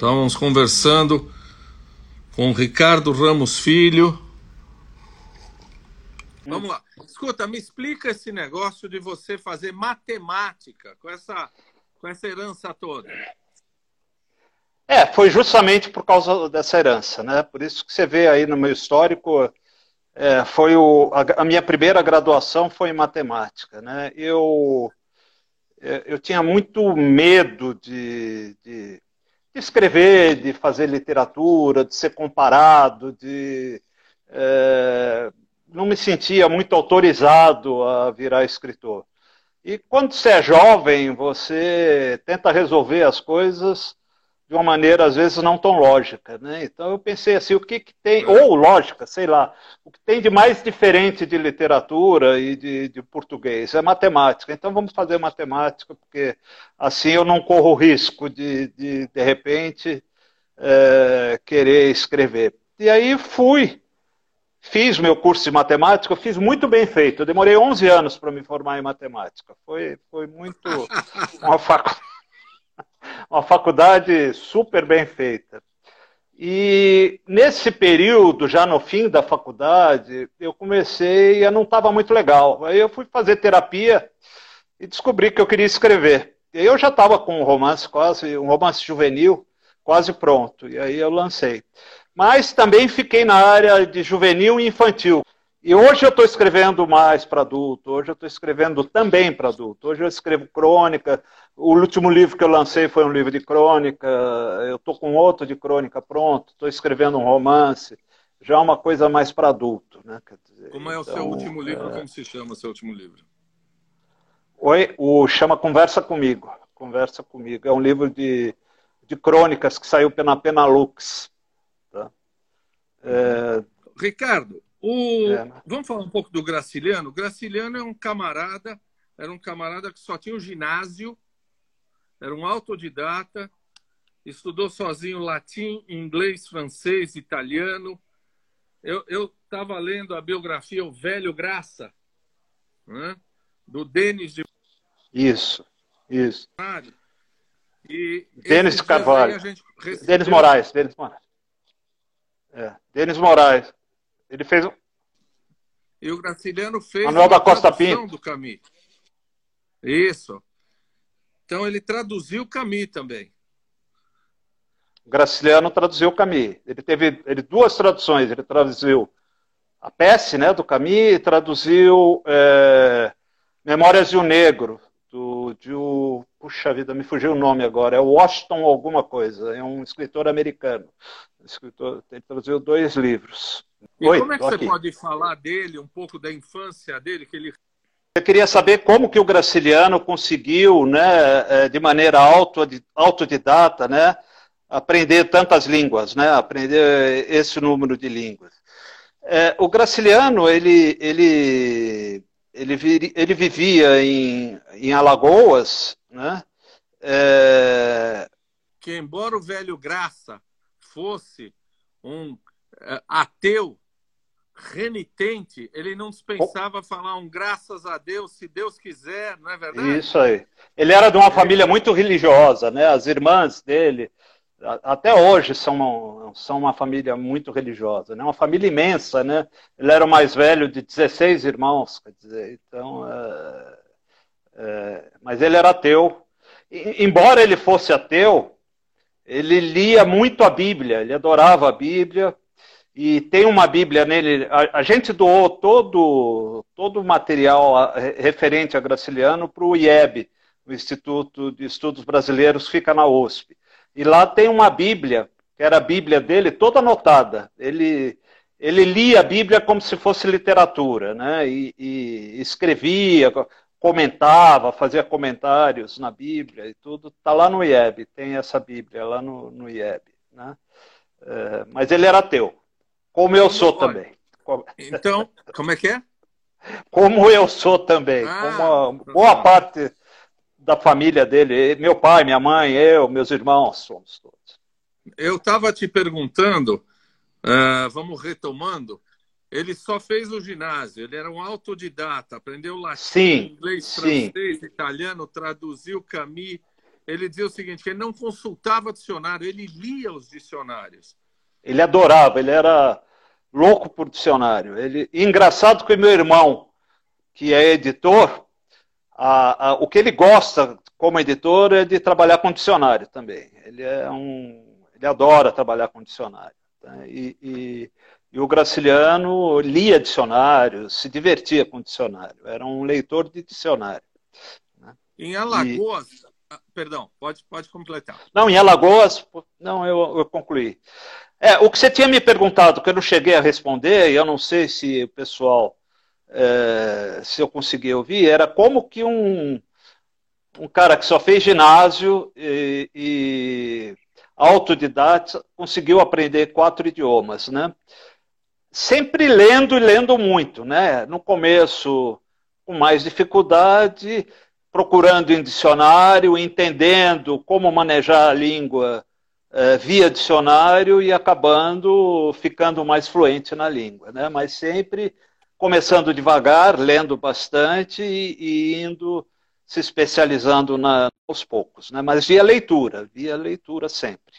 Estávamos conversando com Ricardo Ramos Filho. Vamos lá. Escuta, me explica esse negócio de você fazer matemática com essa, com essa herança toda. É, foi justamente por causa dessa herança, né? Por isso que você vê aí no meu histórico, é, foi o, a, a, minha primeira graduação foi em matemática, né? Eu é, eu tinha muito medo de, de, de, escrever, de fazer literatura, de ser comparado, de é, não me sentia muito autorizado a virar escritor. E quando você é jovem, você tenta resolver as coisas de uma maneira, às vezes, não tão lógica. Né? Então eu pensei assim, o que, que tem, ou lógica, sei lá, o que tem de mais diferente de literatura e de, de português é matemática. Então vamos fazer matemática, porque assim eu não corro o risco de, de, de repente, é, querer escrever. E aí fui, fiz meu curso de matemática, fiz muito bem feito. Eu demorei 11 anos para me formar em matemática. Foi, foi muito uma faculdade uma faculdade super bem feita. E nesse período, já no fim da faculdade, eu comecei a não estava muito legal. Aí eu fui fazer terapia e descobri que eu queria escrever. E aí eu já estava com um romance quase, um romance juvenil quase pronto. E aí eu lancei. Mas também fiquei na área de juvenil e infantil. E hoje eu estou escrevendo mais para adulto, hoje eu estou escrevendo também para adulto. Hoje eu escrevo crônica. O último livro que eu lancei foi um livro de crônica. Eu estou com outro de crônica pronto. Estou escrevendo um romance. Já é uma coisa mais para adulto. Né? Dizer, Como é o então, seu último livro? É... Como se chama o seu último livro? Oi, o chama Conversa Comigo. Conversa Comigo. É um livro de, de crônicas que saiu pela Penalux. Tá? É... Ricardo, o... É, né? Vamos falar um pouco do Graciliano? O Graciliano é um camarada, era um camarada que só tinha um ginásio, era um autodidata, estudou sozinho latim, inglês, francês, italiano. Eu estava lendo a biografia O Velho Graça, né? do Denis de. Isso, isso. E Denis Carvalho. Recebeu... Denis Moraes. Denis Moraes. É, Denis Moraes. Ele fez um. E o Graciliano fez Manuel da Costa Pinto do Camus. Isso. Então ele traduziu o Camus também. O Graciliano traduziu o Camus. Ele teve ele, duas traduções. Ele traduziu a peça né, do Camus e traduziu é, Memórias de um Negro, do, de o, puxa vida, me fugiu o nome agora, é Washington alguma coisa, é um escritor americano. escritor, ele traduziu dois livros. E Oi, como é que você aqui. pode falar dele, um pouco da infância dele, que ele eu queria saber como que o Graciliano conseguiu, né, é, de maneira autodidata, né, aprender tantas línguas, né, aprender esse número de línguas. É, o Graciliano, ele, ele, ele, ele vivia em, em Alagoas, né, é... que embora o velho Graça fosse um é, ateu renitente, ele não dispensava falar um graças a Deus, se Deus quiser, não é verdade? Isso aí. Ele era de uma família muito religiosa, né? As irmãs dele, até hoje, são uma, são uma família muito religiosa, né? Uma família imensa, né? Ele era o mais velho de 16 irmãos, quer dizer, então... É, é, mas ele era ateu. E, embora ele fosse ateu, ele lia muito a Bíblia, ele adorava a Bíblia, e tem uma Bíblia nele. A, a gente doou todo, todo o material referente a Graciliano para o IEB, o Instituto de Estudos Brasileiros, fica na USP. E lá tem uma Bíblia, que era a Bíblia dele, toda anotada. Ele, ele lia a Bíblia como se fosse literatura, né? E, e escrevia, comentava, fazia comentários na Bíblia e tudo. Está lá no IEB, tem essa Bíblia lá no, no IEB. Né? É, mas ele era ateu. Como eu sou também. Então, como é que é? Como eu sou também. Ah, como boa parte da família dele, meu pai, minha mãe, eu, meus irmãos, somos todos. Eu estava te perguntando, uh, vamos retomando, ele só fez o ginásio, ele era um autodidata, aprendeu latim, sim, inglês, sim. francês, italiano, traduziu Camus. ele dizia o seguinte, que ele não consultava dicionário, ele lia os dicionários. Ele adorava, ele era louco por dicionário. Ele, engraçado que meu irmão, que é editor, a, a, o que ele gosta como editor é de trabalhar com dicionário também. Ele é um, ele adora trabalhar com dicionário. Tá? E, e, e, o Graciliano lia dicionário, se divertia com dicionário. Era um leitor de dicionário. Né? Em Alagoas, e... Ah, perdão, pode, pode completar. Não, em Alagoas, não, eu, eu concluí. É, o que você tinha me perguntado, que eu não cheguei a responder, e eu não sei se o pessoal, é, se eu consegui ouvir, era como que um, um cara que só fez ginásio e, e autodidata conseguiu aprender quatro idiomas, né? Sempre lendo e lendo muito, né? No começo com mais dificuldade, procurando em dicionário, entendendo como manejar a língua é, via dicionário e acabando ficando mais fluente na língua, né? Mas sempre começando devagar, lendo bastante e, e indo se especializando na, aos poucos, né? Mas via leitura, via leitura sempre.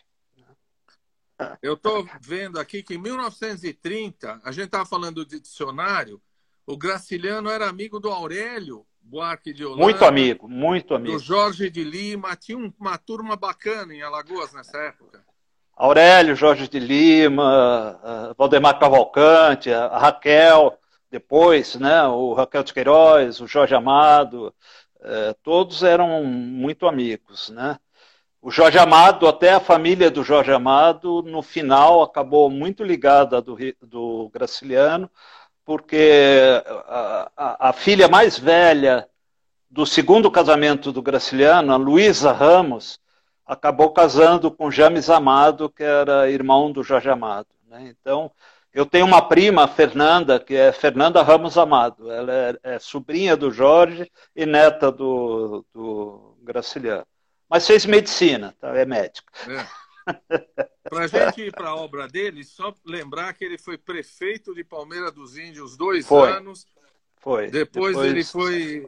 Eu estou vendo aqui que em 1930, a gente estava falando de dicionário, o Graciliano era amigo do Aurélio Buarque de Holanda. Muito amigo, muito amigo. Do Jorge de Lima. Tinha uma turma bacana em Alagoas nessa época. Aurélio, Jorge de Lima, Valdemar Cavalcante, a Raquel, depois, né, o Raquel de Queiroz, o Jorge Amado, eh, todos eram muito amigos, né? O Jorge Amado, até a família do Jorge Amado, no final acabou muito ligada do, do Graciliano, porque a, a, a, filha mais velha do segundo casamento do Graciliano, a Luísa Ramos, acabou casando com James Amado, que era irmão do Jorge Amado. Né? Então, eu tenho uma prima, Fernanda, que é Fernanda Ramos Amado. Ela é, é sobrinha do Jorge e neta do, do Graciliano. Mas fez medicina, tá? é médica. É. Para a gente ir para a obra dele, só lembrar que ele foi prefeito de Palmeira dos Índios dois foi. anos. Foi. Depois, Depois, ele foi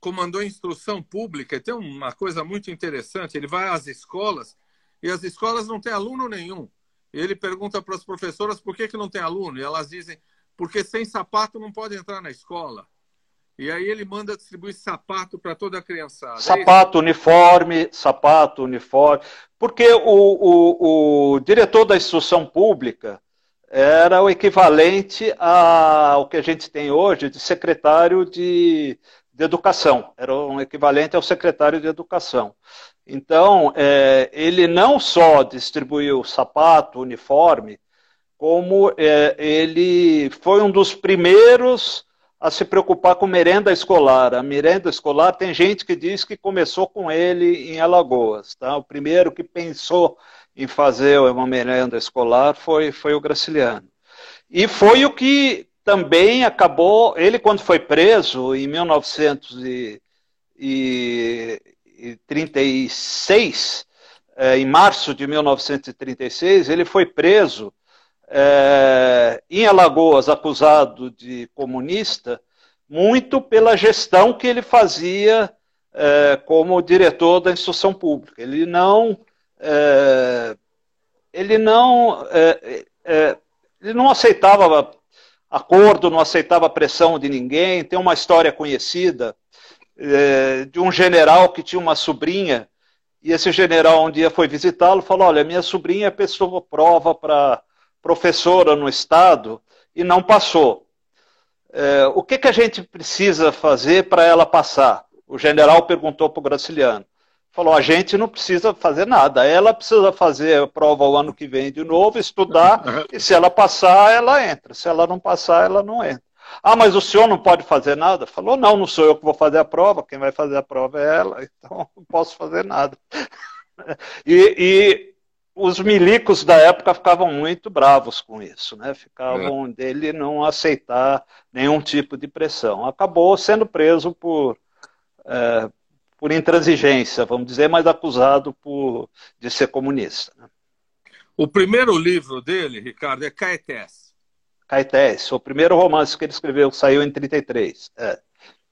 comandou instrução pública. E tem uma coisa muito interessante. Ele vai às escolas e as escolas não têm aluno nenhum. Ele pergunta para as professoras por que, que não tem aluno. E elas dizem, porque sem sapato não pode entrar na escola. E aí ele manda distribuir sapato para toda a criançada. É sapato, é uniforme, sapato, uniforme. Porque o, o, o, diretor da instrução pública era o equivalente ao que a gente tem hoje de secretário de, de educação. Era um equivalente ao secretário de educação. Então, é, ele não só distribuiu sapato, uniforme, como é, ele foi um dos primeiros a se preocupar com merenda escolar. A merenda escolar tem gente que diz que começou com ele em Alagoas. Tá? O primeiro que pensou em fazer uma merenda escolar foi, foi o Graciliano. E foi o que também acabou, ele quando foi preso em 1936, é, em março de 1936, ele foi preso é, em Alagoas acusado de comunista, muito pela gestão que ele fazia é, como diretor da instrução pública. Ele não, é, ele não, é, é, ele não aceitava acordo, não aceitava pressão de ninguém. Tem uma história conhecida é, de um general que tinha uma sobrinha e esse general um dia foi visitá-lo, falou: olha, minha sobrinha é pessoa prova para professora no Estado e não passou. É, o que, que a gente precisa fazer para ela passar? O general perguntou para o Graciliano. Falou: a gente não precisa fazer nada, ela precisa fazer a prova o ano que vem de novo, estudar, e se ela passar, ela entra. Se ela não passar, ela não entra. Ah, mas o senhor não pode fazer nada? Falou: não, não sou eu que vou fazer a prova, quem vai fazer a prova é ela, então não posso fazer nada. E, e os milicos da época ficavam muito bravos com isso, né? Ficavam é. dele não aceitar nenhum tipo de pressão. Acabou sendo preso por, é, por intransigência, vamos dizer, mas acusado por, de ser comunista. Né? O primeiro livro dele, Ricardo, é Caetés. Caetés, o primeiro romance que ele escreveu, saiu em 33. É.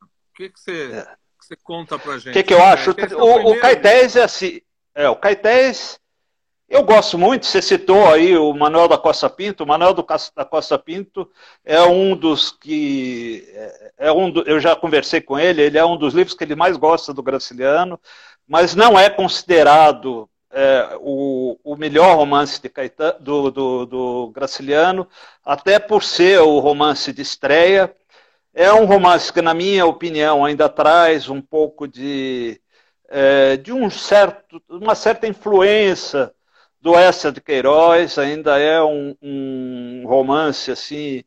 O que, que você, é. você conta pra gente? O que, que eu acho? É o, o Caetés é assim. É, o Caetés eu gosto muito, você citou aí o Manuel da Costa Pinto. O Manuel da Costa Pinto é um dos que. É, é um do, eu já conversei com ele, ele é um dos livros que ele mais gosta do Graciliano, mas não é considerado é, o, o, melhor romance Caetano, do, do, do Graciliano, até por ser o romance de estreia. É um romance que, na minha opinião, ainda traz um pouco de, é, de um certo, uma certa influência do Essa de Queiroz, ainda é um, um, romance assim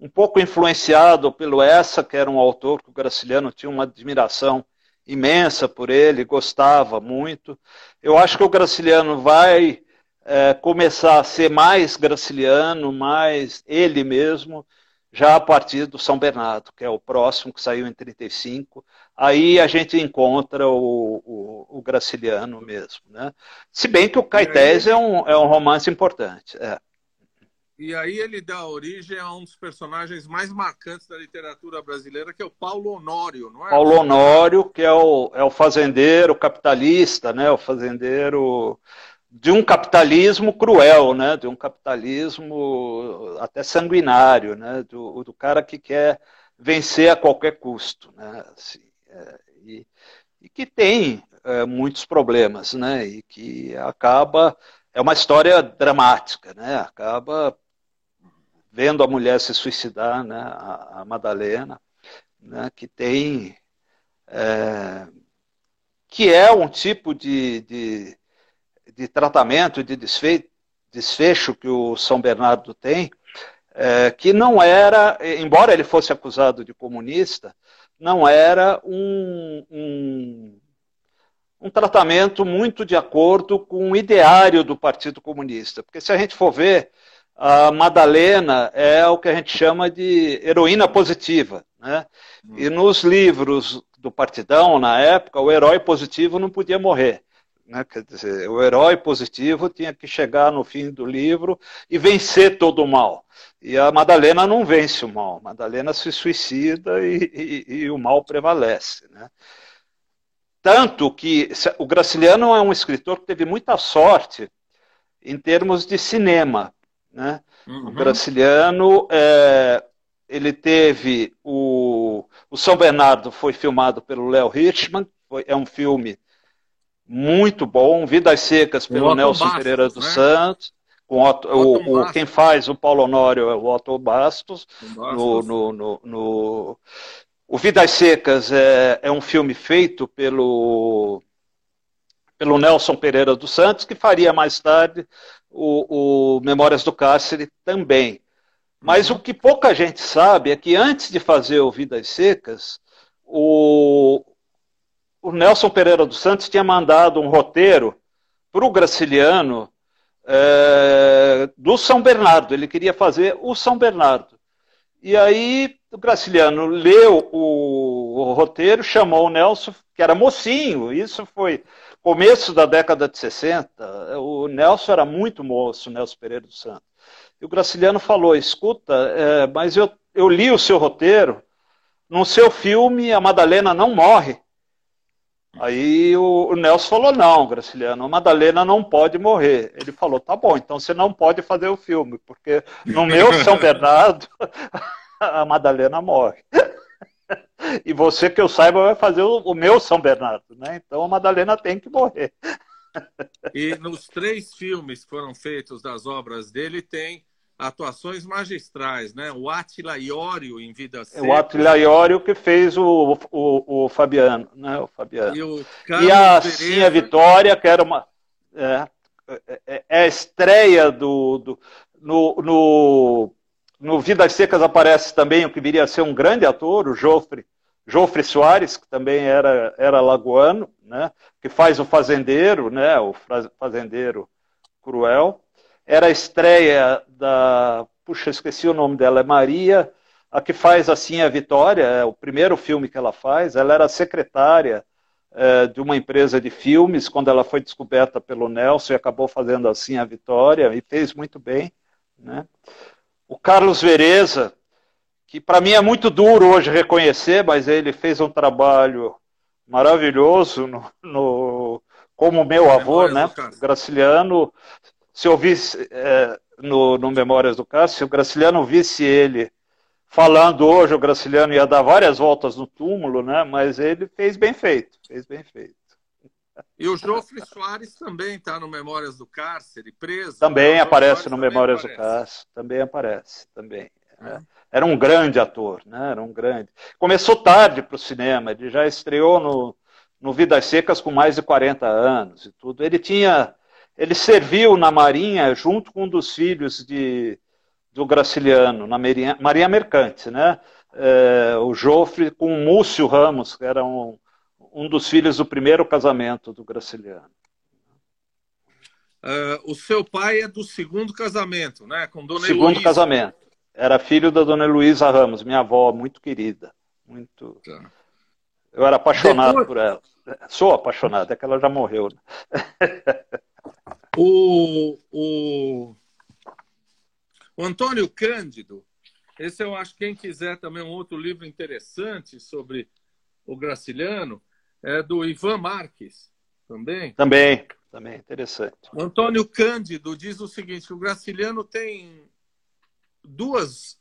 um pouco influenciado pelo Essa, que era um autor que o Graciliano tinha uma admiração imensa por ele, gostava muito. Eu acho que o Graciliano vai é, começar a ser mais graciliano, mais ele mesmo, já a partir do São Bernardo, que é o próximo, que saiu em 35. Aí a gente encontra o, o, o Graciliano mesmo. Né? Se bem que o Caetés é, um, é um romance importante. É. E aí ele dá origem a um dos personagens mais marcantes da literatura brasileira, que é o Paulo Honório, não é? Paulo Honório, que é o, é o fazendeiro capitalista, né? o fazendeiro de um capitalismo cruel, né? de um capitalismo até sanguinário, né? do, do cara que quer vencer a qualquer custo. Né? Assim, e, e, que tem é, muitos problemas, né? e que acaba. É uma história dramática, né? acaba vendo a mulher se suicidar, né? a, a Madalena, né? que tem. É, que é um tipo de, de de tratamento, de desfecho que o São Bernardo tem, é, que não era, embora ele fosse acusado de comunista, não era um, um, um tratamento muito de acordo com o ideário do Partido Comunista. Porque se a gente for ver, a Madalena é o que a gente chama de heroína positiva. Né? E nos livros do Partidão, na época, o herói positivo não podia morrer. Né? Quer dizer, o herói positivo tinha que chegar no fim do livro e vencer todo o mal. E a Madalena não vence o mal. A Madalena se suicida e, e, e o mal prevalece. Né? Tanto que o Graciliano é um escritor que teve muita sorte em termos de cinema. Né? Uhum. O Graciliano, é, ele teve o, o São Bernardo foi filmado pelo Léo Hirschman, foi, é um filme muito bom. Vidas Secas pelo Nelson Bastos, Pereira dos né? Santos. Com Otto, o, o, quem faz o Paulo Honório é o Otto Bastos. Bastos. No, no, no, no, o Vidas Secas é, é um filme feito pelo, pelo Nelson Pereira dos Santos, que faria mais tarde o, o Memórias do Cárcere também. Mas uhum. o que pouca gente sabe é que antes de fazer o Vidas Secas, o, o Nelson Pereira dos Santos tinha mandado um roteiro para o Graciliano é, do São Bernardo. Ele queria fazer o São Bernardo. E aí o Graciliano leu o, o roteiro, chamou o Nelson, que era mocinho, isso foi começo da década de 60. O Nelson era muito moço, o Nelson Pereira dos Santos. E o Graciliano falou: escuta, é, mas eu, eu li o seu roteiro, no seu filme a Madalena não morre. Aí o, Nelson falou: não, Graciliano, a Madalena não pode morrer. Ele falou: tá bom, então você não pode fazer o filme, porque no meu São Bernardo a Madalena morre. e você que eu saiba vai fazer o, o meu São Bernardo, né? Então a Madalena tem que morrer. e nos três filmes que foram feitos das obras dele tem atuações magistrais, né? O Atila Iório em Vida Seca. O Atila Iório que fez o, o, o Fabiano, né? O Fabiano. E, o e a Cinha Vitória, que era uma... É, é, é a estreia do... do no, no, no Vidas Secas aparece também o que viria a ser um grande ator, o Jofre, Jofre Soares, que também era, era lagoano, né? Que faz o fazendeiro, né? O fazendeiro cruel. Era a estreia da. Puxa, esqueci o nome dela, é Maria, a que faz assim a Vitória, é o primeiro filme que ela faz. Ela era secretária é, de uma empresa de filmes quando ela foi descoberta pelo Nelson e acabou fazendo assim a Vitória e fez muito bem. Né? O Carlos Vereza, que para mim é muito duro hoje reconhecer, mas ele fez um trabalho maravilhoso no, no como meu avô, né, Graciliano, se eu visse é, no, no Memórias do Cássio, se o Graciliano visse ele falando hoje, o Graciliano ia dar várias voltas no túmulo, né, mas ele fez bem feito, fez bem feito. E o Jofre Soares também está no Memórias do Cárcere, preso. Também aparece no Memórias aparece. do Cárcere, também aparece, também. Né? Era um grande ator, né? Era um grande. Começou tarde para o cinema, ele já estreou no, no Vidas Secas com mais de 40 anos e tudo. Ele tinha, ele serviu na Marinha junto com um dos filhos de, do Graciliano, na Marinha, Marinha Mercante, né? É, o Jofre com o Múcio Ramos, que era um, um dos filhos do primeiro casamento do Graciliano. Uh, o seu pai é do segundo casamento, né? Com Dona Segundo casamento. Era filho da Dona Luísa Ramos, minha avó, muito querida. Muito. Tá. Eu era apaixonado Depois... por ela. Sou apaixonado, é que ela já morreu. Né? o, o, o Antônio Cândido, esse eu acho que quem quiser também um outro livro interessante sobre o Graciliano, é do Ivan Marques, também. Também, também, interessante. O Antônio Cândido diz o seguinte, o Graciliano tem duas,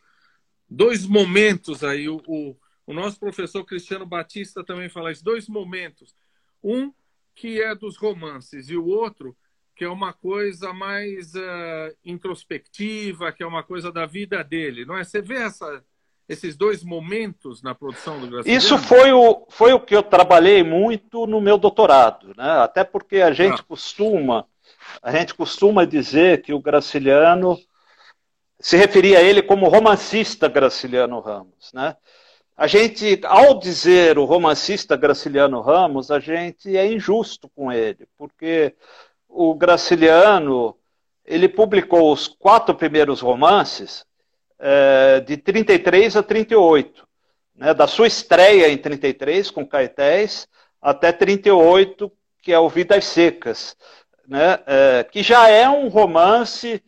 dois momentos aí. O, o, o nosso professor Cristiano Batista também fala isso, dois momentos. Um que é dos romances e o outro que é uma coisa mais uh, introspectiva, que é uma coisa da vida dele, não é? Você vê essa, esses dois momentos na produção do Graciliano? Isso foi o, foi o que eu trabalhei muito no meu doutorado, né? Até porque a gente ah. costuma a gente costuma dizer que o Graciliano se referia a ele como romancista Graciliano Ramos. Né? A gente, ao dizer o romancista Graciliano Ramos, a gente é injusto com ele, porque o Graciliano ele publicou os quatro primeiros romances é, de 33 a 38, né, da sua estreia em 33 com Caetés até 38, que é o Vidas Secas, né, é, que já é um romance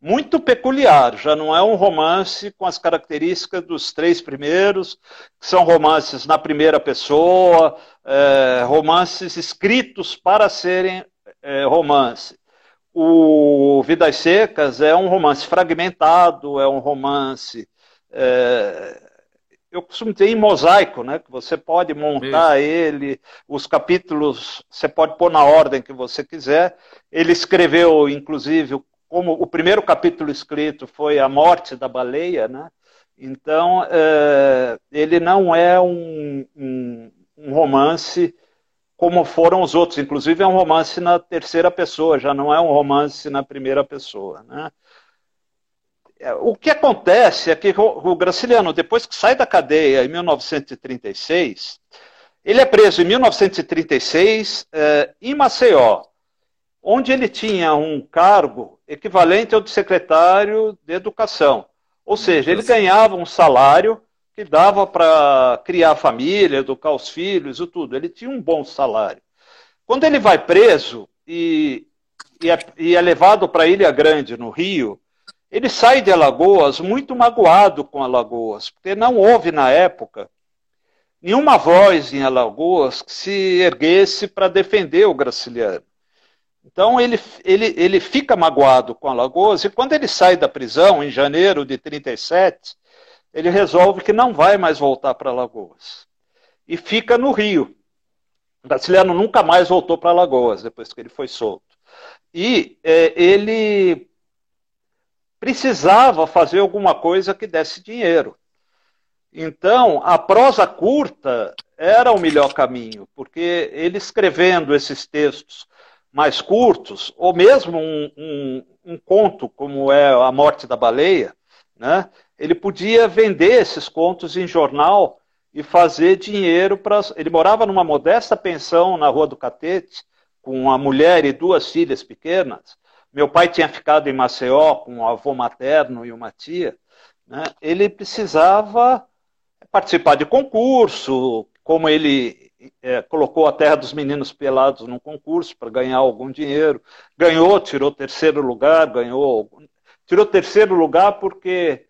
muito peculiar, já não é um romance com as características dos três primeiros, que são romances na primeira pessoa, é, romances escritos para serem é, romance. O Vidas Secas é um romance fragmentado, é um romance. É, eu costumo dizer em mosaico, né? Que você pode montar Isso. ele, os capítulos você pode pôr na ordem que você quiser. Ele escreveu, inclusive, como o primeiro capítulo escrito foi a morte da baleia, né? Então, é, ele não é um, um, um, romance como foram os outros. Inclusive, é um romance na terceira pessoa, já não é um romance na primeira pessoa. Né? É, o que acontece é que o Graciliano, depois que sai da cadeia em 1936, ele é preso em 1936 é, em Maceió onde ele tinha um cargo equivalente ao de secretário de educação. Ou seja, ele ganhava um salário que dava para criar a família, educar os filhos e tudo. Ele tinha um bom salário. Quando ele vai preso e, e, é, e é levado para Ilha Grande, no Rio, ele sai de Alagoas muito magoado com Alagoas, porque não houve na época nenhuma voz em Alagoas que se erguesse para defender o Graciliano. Então ele, ele, ele fica magoado com Alagoas e quando ele sai da prisão, em janeiro de 37, ele resolve que não vai mais voltar para Alagoas. E fica no Rio. O Graciliano nunca mais voltou para Alagoas depois que ele foi solto. E é, ele precisava fazer alguma coisa que desse dinheiro. Então, a prosa curta era o melhor caminho, porque ele escrevendo esses textos mais curtos, ou mesmo um, um, um, conto como é A Morte da Baleia, né? Ele podia vender esses contos em jornal e fazer dinheiro para. Ele morava numa modesta pensão na Rua do Catete, com uma mulher e duas filhas pequenas. Meu pai tinha ficado em Maceió com um avô materno e uma tia. Né? Ele precisava participar de concurso, como ele é, colocou a Terra dos Meninos Pelados num concurso para ganhar algum dinheiro. Ganhou, tirou terceiro lugar, ganhou. Tirou terceiro lugar porque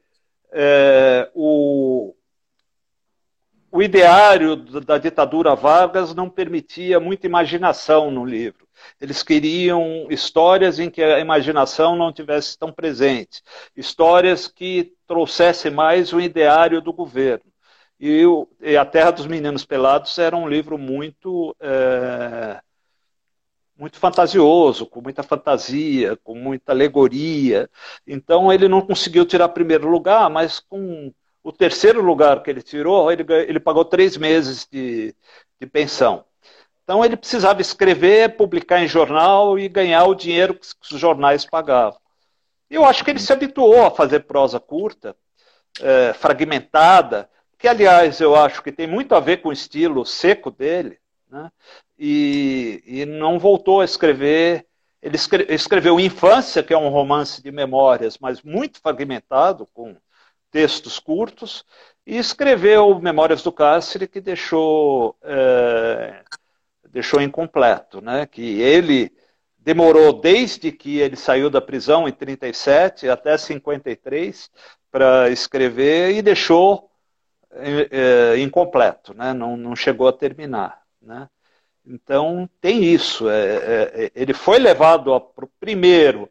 é, o, o ideário da ditadura Vargas não permitia muita imaginação no livro. Eles queriam histórias em que a imaginação não tivesse tão presente, histórias que trouxessem mais o ideário do governo. E, o, e A Terra dos Meninos Pelados era um livro muito é, muito fantasioso, com muita fantasia, com muita alegoria. Então ele não conseguiu tirar primeiro lugar, mas com o terceiro lugar que ele tirou, ele, ele pagou três meses de, de pensão. Então ele precisava escrever, publicar em jornal e ganhar o dinheiro que os jornais pagavam. Eu acho que ele se habituou a fazer prosa curta, é, fragmentada, que aliás eu acho que tem muito a ver com o estilo seco dele, né? e, e não voltou a escrever. Ele escreveu Infância, que é um romance de memórias, mas muito fragmentado, com textos curtos, e escreveu Memórias do Cárcere, que deixou, é, deixou incompleto, né? que ele demorou desde que ele saiu da prisão em 37 até 53 para escrever e deixou é, é, incompleto, né? não, não chegou a terminar. Né? Então tem isso. É, é, é ele foi levado primeiro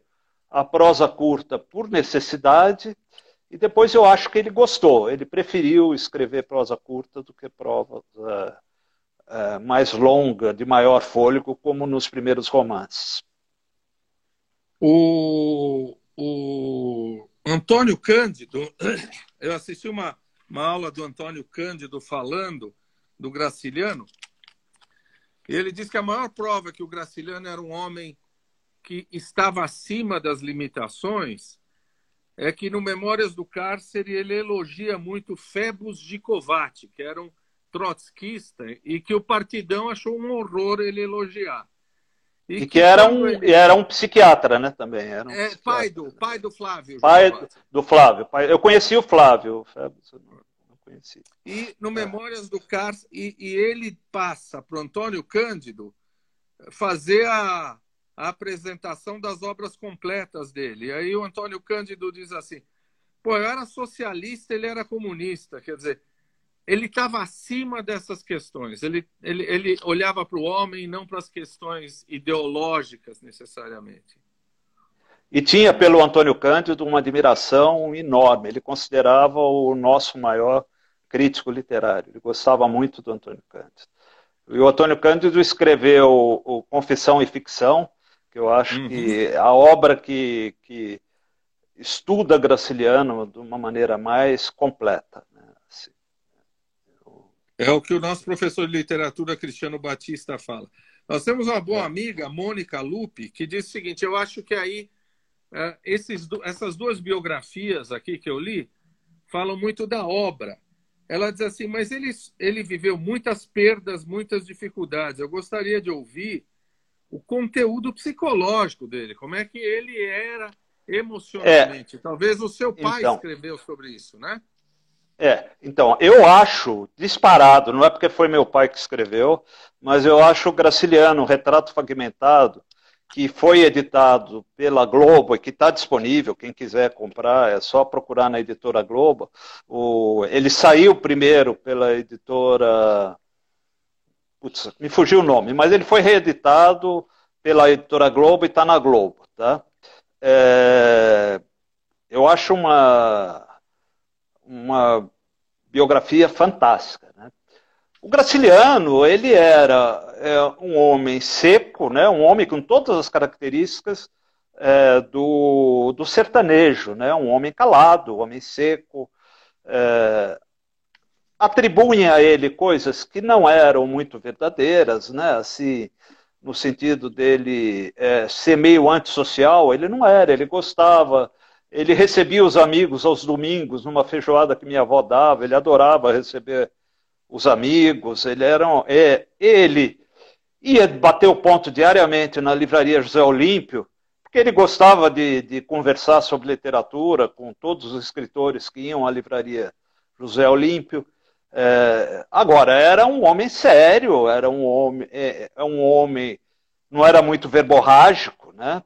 a prosa curta por necessidade e depois eu acho que ele gostou. Ele preferiu escrever prosa curta do que prosa é, mais longa, de maior fôlego, como nos primeiros romances. O, o Antônio Cândido, eu assisti uma, uma aula do Antônio Cândido falando do Graciliano, ele diz que a maior prova que o Graciliano era um homem que estava acima das limitações é que no Memórias do Cárcere ele elogia muito Febus Gicovati, que era um trotskista e que o Partidão achou um horror ele elogiar. E, e que, que, era um, ele... era um psiquiatra, né, também. Era um é, pai, do, pai do Flávio. Pai do Flávio. Pai, eu conheci o Flávio. Conheci. E no Memórias do Cárcere, e, e ele passa para o Antônio Cândido fazer a, a apresentação das obras completas dele. E aí o Antônio Cândido diz assim: pô, eu era socialista, ele era comunista. Quer dizer, ele estava acima dessas questões. Ele, ele, ele olhava para o homem e não para as questões ideológicas necessariamente. E tinha pelo Antônio Cândido uma admiração enorme. Ele considerava o nosso maior crítico literário. Ele gostava muito do Antônio Cândido. E o Antônio Cândido escreveu o Confissão e Ficção, que eu acho uhum. que a obra que, que estuda Graciliano de uma maneira mais completa. Né? Assim, eu... É o que o nosso professor de literatura, Cristiano Batista, fala. Nós temos uma boa é. amiga, Mônica Lupe, que diz o seguinte: eu acho que aí é, esses, essas duas biografias aqui que eu li falam muito da obra. Ela diz assim, mas ele, ele viveu muitas perdas, muitas dificuldades. Eu gostaria de ouvir o conteúdo psicológico dele, como é que ele era emocionalmente. É, Talvez o seu pai então, escreveu sobre isso, né? É, então, eu acho, disparado, não é porque foi meu pai que escreveu, mas eu acho o Graciliano, o Retrato Fragmentado, que foi editado pela Globo e que está disponível, quem quiser comprar, é só procurar na editora Globo. O, ele saiu primeiro pela editora Putz, me fugiu o nome, mas ele foi reeditado pela editora Globo e está na Globo. Tá? É, eu acho uma, uma biografia fantástica. Né? O Graciliano, ele era é, um homem seco, né? um homem com todas as características é, do, do sertanejo, né? um homem calado, um homem seco, é, atribuem a ele coisas que não eram muito verdadeiras, né? Assim, no sentido dele é, ser meio antissocial, ele não era, ele gostava, ele recebia os amigos aos domingos numa feijoada que minha avó dava, ele adorava receber os amigos, ele era é, ele ia bater o ponto diariamente na livraria José Olímpio, porque ele gostava de, de conversar sobre literatura com todos os escritores que iam à livraria José Olímpio. É, agora, era um homem sério, era um homem, é, é, um homem, não era muito verborrágico, né?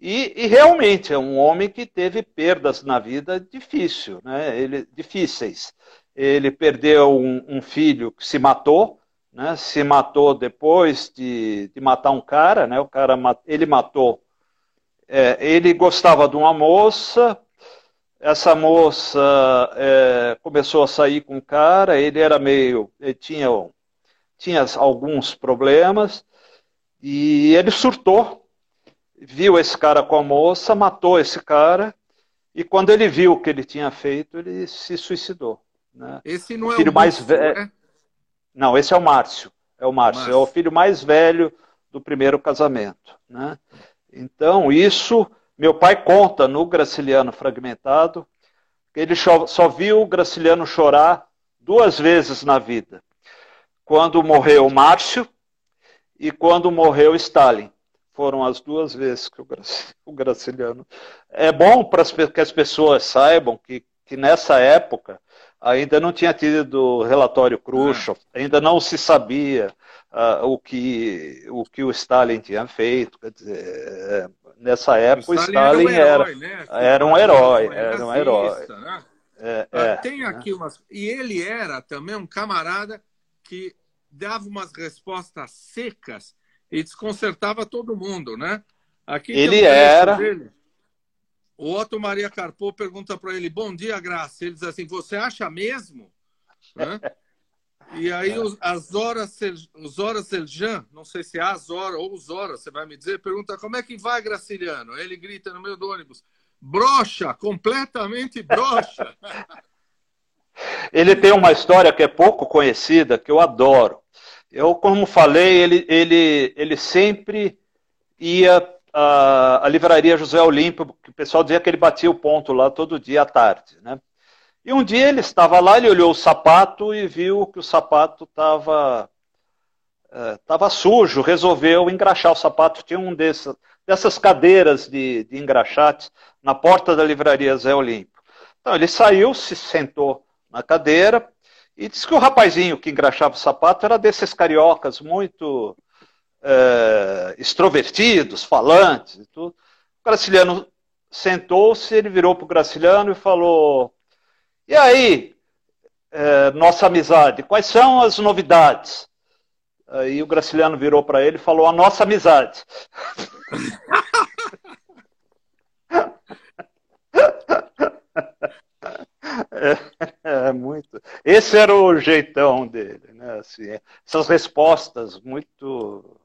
E, e, realmente é um homem que teve perdas na vida difícil, né? Ele, difíceis. Ele perdeu um, um filho que se matou, né? Se matou depois de, de matar um cara, né? O cara ele matou. É, ele gostava de uma moça. Essa moça é, começou a sair com o cara. Ele era meio, ele tinha tinha alguns problemas e ele surtou. Viu esse cara com a moça, matou esse cara e quando ele viu o que ele tinha feito, ele se suicidou. Né? Esse não o é filho o mais velho. Né? Não, esse é o Márcio. É o Márcio. Márcio. É o filho mais velho do primeiro casamento. Né? Então, isso, meu pai conta no Graciliano Fragmentado, que ele só viu o Graciliano chorar duas vezes na vida. Quando morreu Márcio e quando morreu Stalin. Foram as duas vezes que o Graciliano. É bom para que as pessoas saibam que, que nessa época ainda não tinha tido relatório Khrushchev, ainda não se sabia uh, o, que, o que o Stalin tinha feito. Dizer, nessa época o Stalin, Stalin era, um herói, né? era um herói, era um herói. Né? É, ah, é, tem aqui né? umas. E ele era também um camarada que dava umas respostas secas e desconcertava todo mundo, né? Aqui ele era. Dele. O Otto Maria Carpo pergunta para ele: Bom dia, Graça. Ele diz assim: Você acha mesmo? Né? E aí os, as horas, os horas Seljan, não sei se é as horas ou os horas, você vai me dizer, pergunta como é que vai, Graciliano? Ele grita no meio do ônibus: Brocha, completamente brocha. Ele tem uma história que é pouco conhecida, que eu adoro. Eu, como falei, ele, ele, ele sempre ia à, à livraria José Olímpio, que o pessoal dizia que ele batia o ponto lá todo dia à tarde. Né? E um dia ele estava lá, ele olhou o sapato e viu que o sapato estava estava é, sujo, resolveu engraxar o sapato. Tinha um desses, dessas cadeiras de, de engraxate na porta da livraria Zé Olímpio. Então ele saiu, se sentou na cadeira, e disse que o rapazinho que engraxava o sapato era desses cariocas muito é, extrovertidos, falantes e tudo. O Graciliano sentou-se, ele virou para o Graciliano e falou: E aí, é, nossa amizade, quais são as novidades? Aí o Graciliano virou para ele e falou: A nossa amizade. É, é, muito. Esse era o jeitão dele, né? Assim, essas respostas muito,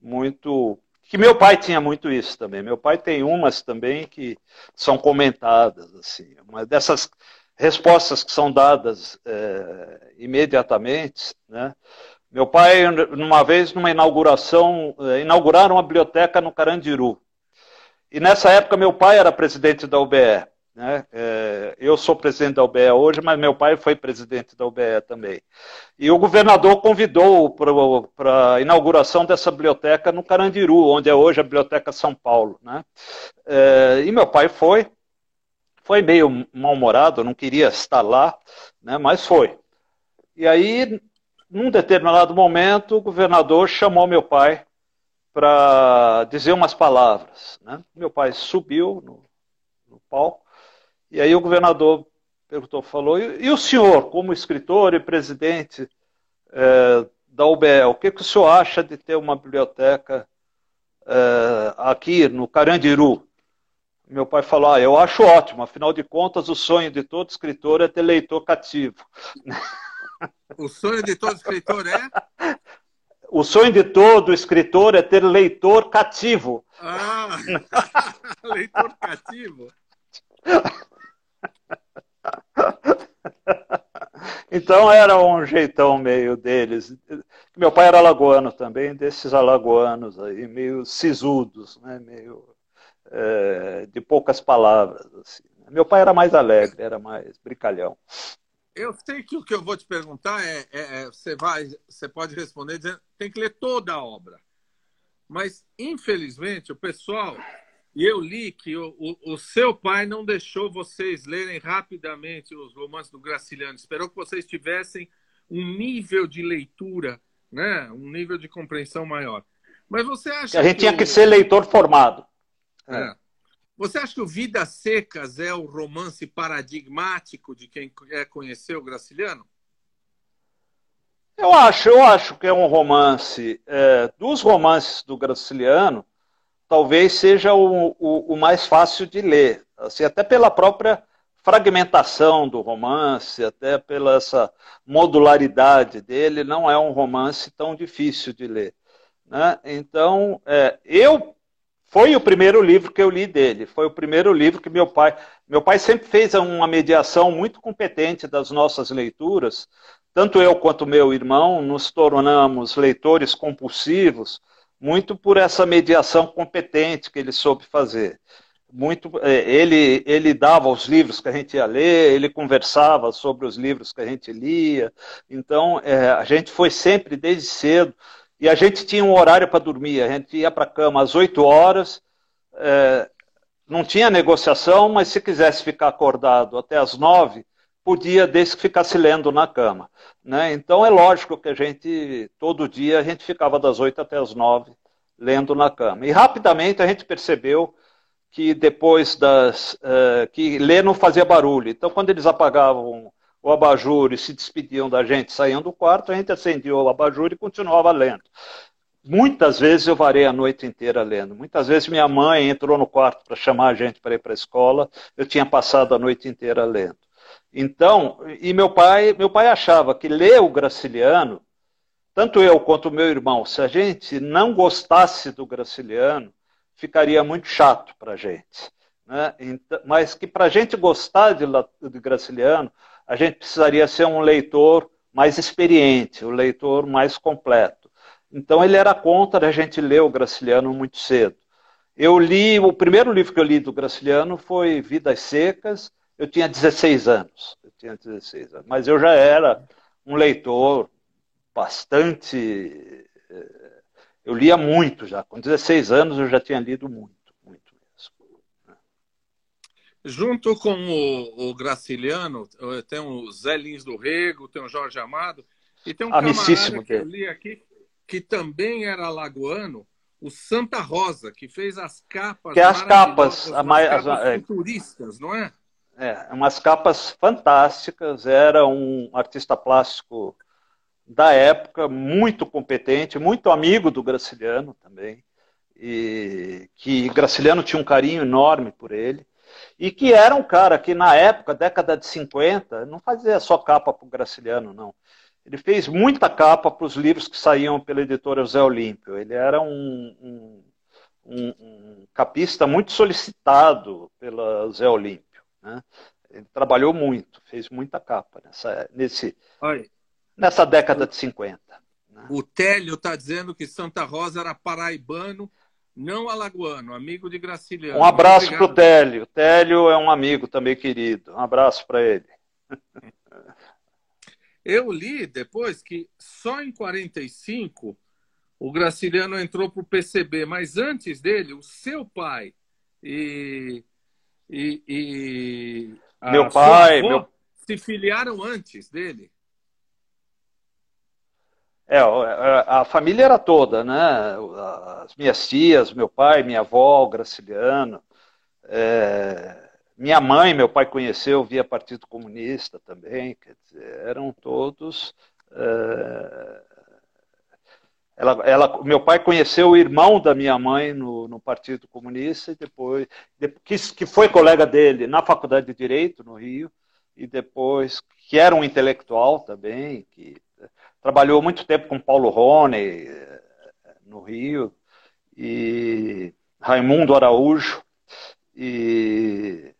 muito. Que meu pai tinha muito isso também. Meu pai tem umas também que são comentadas, assim. Uma dessas respostas que são dadas é, imediatamente, né? Meu pai, uma vez, numa inauguração, é, inauguraram uma biblioteca no Carandiru. E nessa época, meu pai era presidente da UBE. Né? É, eu sou presidente da UBE hoje, mas meu pai foi presidente da UBE também. E o governador convidou para a inauguração dessa biblioteca no Carandiru, onde é hoje a Biblioteca São Paulo. Né? É, e meu pai foi, foi meio mal-humorado, não queria estar lá, né? mas foi. E aí, num determinado momento, o governador chamou meu pai para dizer umas palavras. Né? Meu pai subiu no, no palco e aí o governador perguntou, falou, e, e o senhor, como escritor e presidente é, da UBE, o que, que o senhor acha de ter uma biblioteca é, aqui no Carandiru? Meu pai falou, ah, eu acho ótimo, afinal de contas o sonho de todo escritor é ter leitor cativo. O sonho de todo escritor é? O sonho de todo escritor é ter leitor cativo. Ah, leitor cativo. Então era um jeitão meio deles. Meu pai era alagoano também, desses alagoanos aí, meio sisudos, né? meio é, de poucas palavras. Assim. Meu pai era mais alegre, era mais brincalhão. Eu sei que o que eu vou te perguntar é, é, é você vai, você pode responder dizendo, tem que ler toda a obra. Mas infelizmente o pessoal e eu li que o, o, o, seu pai não deixou vocês lerem rapidamente os romances do Graciliano. Esperou que vocês tivessem um nível de leitura, né? um nível de compreensão maior. Mas você acha que. A gente que tinha o... que ser leitor formado. É. Você acha que o Vidas Secas é o romance paradigmático de quem quer conhecer o Graciliano? Eu acho, eu acho que é um romance. É, dos romances do Graciliano, talvez seja o, o, o, mais fácil de ler. Assim, até pela própria fragmentação do romance, até pela essa modularidade dele, não é um romance tão difícil de ler. Né? Então, é, eu foi o primeiro livro que eu li dele. Foi o primeiro livro que meu pai. Meu pai sempre fez uma mediação muito competente das nossas leituras. Tanto eu quanto meu irmão nos tornamos leitores compulsivos, muito por essa mediação competente que ele soube fazer. Muito é, ele ele dava os livros que a gente ia ler ele conversava sobre os livros que a gente lia. Então é, a gente foi sempre desde cedo e a gente tinha um horário para dormir. A gente ia para a cama às 8 horas é, não tinha negociação mas se quisesse ficar acordado até às 9 podia desde que ficasse lendo na cama né? então é lógico que a gente todo dia a gente ficava das 8 até as 9 lendo na cama e rapidamente a gente percebeu que depois das. Uh, que ler não fazia barulho. Então, quando eles apagavam o abajur e se despediam da gente, saíam do quarto, a gente acendia o abajur e continuava lendo. Muitas vezes eu varei a noite inteira lendo. Muitas vezes minha mãe entrou no quarto para chamar a gente para ir para a escola, eu tinha passado a noite inteira lendo. Então, e meu pai, meu pai achava que ler o Graciliano, tanto eu quanto meu irmão, se a gente não gostasse do Graciliano, ficaria muito chato para a gente. Né? Então, mas que para a gente gostar de, de Graciliano, a gente precisaria ser um leitor mais experiente, um leitor mais completo. Então ele era contra a gente ler o Graciliano muito cedo. Eu li, o primeiro livro que eu li do Graciliano foi Vidas Secas, eu tinha 16 anos. Eu tinha 16 anos, mas eu já era um leitor bastante eh, eu lia muito já. Com 16 anos eu já tinha lido muito, muito mesmo. Né? Junto com o, o, Graciliano, tem o Zé Lins do Rego, tem o Jorge Amado, e tem um Amicíssimo camarada que eu li aqui, que também era lagoano, o Santa Rosa, que fez as capas. Que é as capas, a mais, capas as, futuristas, não é? É, umas capas fantásticas. Era um artista plástico da época, muito competente, muito amigo do Graciliano também, e que Graciliano tinha um carinho enorme por ele, e que era um cara que na época, década de 50, não fazia só capa para o Graciliano, não. Ele fez muita capa para os livros que saíam pela editora Zé Olímpio. Ele era um, um, um, um capista muito solicitado pela Zé Olímpio. Né? Ele trabalhou muito, fez muita capa nessa, nesse, nessa década de 50. Né? O Télio está dizendo que Santa Rosa era paraibano, não alagoano, amigo de Graciliano. Um abraço para o Télio. Télio é um amigo também querido. Um abraço para ele. Eu li depois que só em 45 o Graciliano entrou para o PCB, mas antes dele, o seu pai e, e, e meu pai meu... se filiaram antes dele. É, a família era toda, né? As minhas tias, meu pai, minha avó, o Graciliano. É, minha mãe, meu pai conheceu via Partido Comunista também, quer dizer, eram todos. É, ela, ela, meu pai conheceu o irmão da minha mãe no, no Partido Comunista e depois, que, que foi colega dele na Faculdade de Direito no Rio e depois que era um intelectual também, que trabalhou muito tempo com Paulo Rone eh, no Rio e Raimundo Araújo e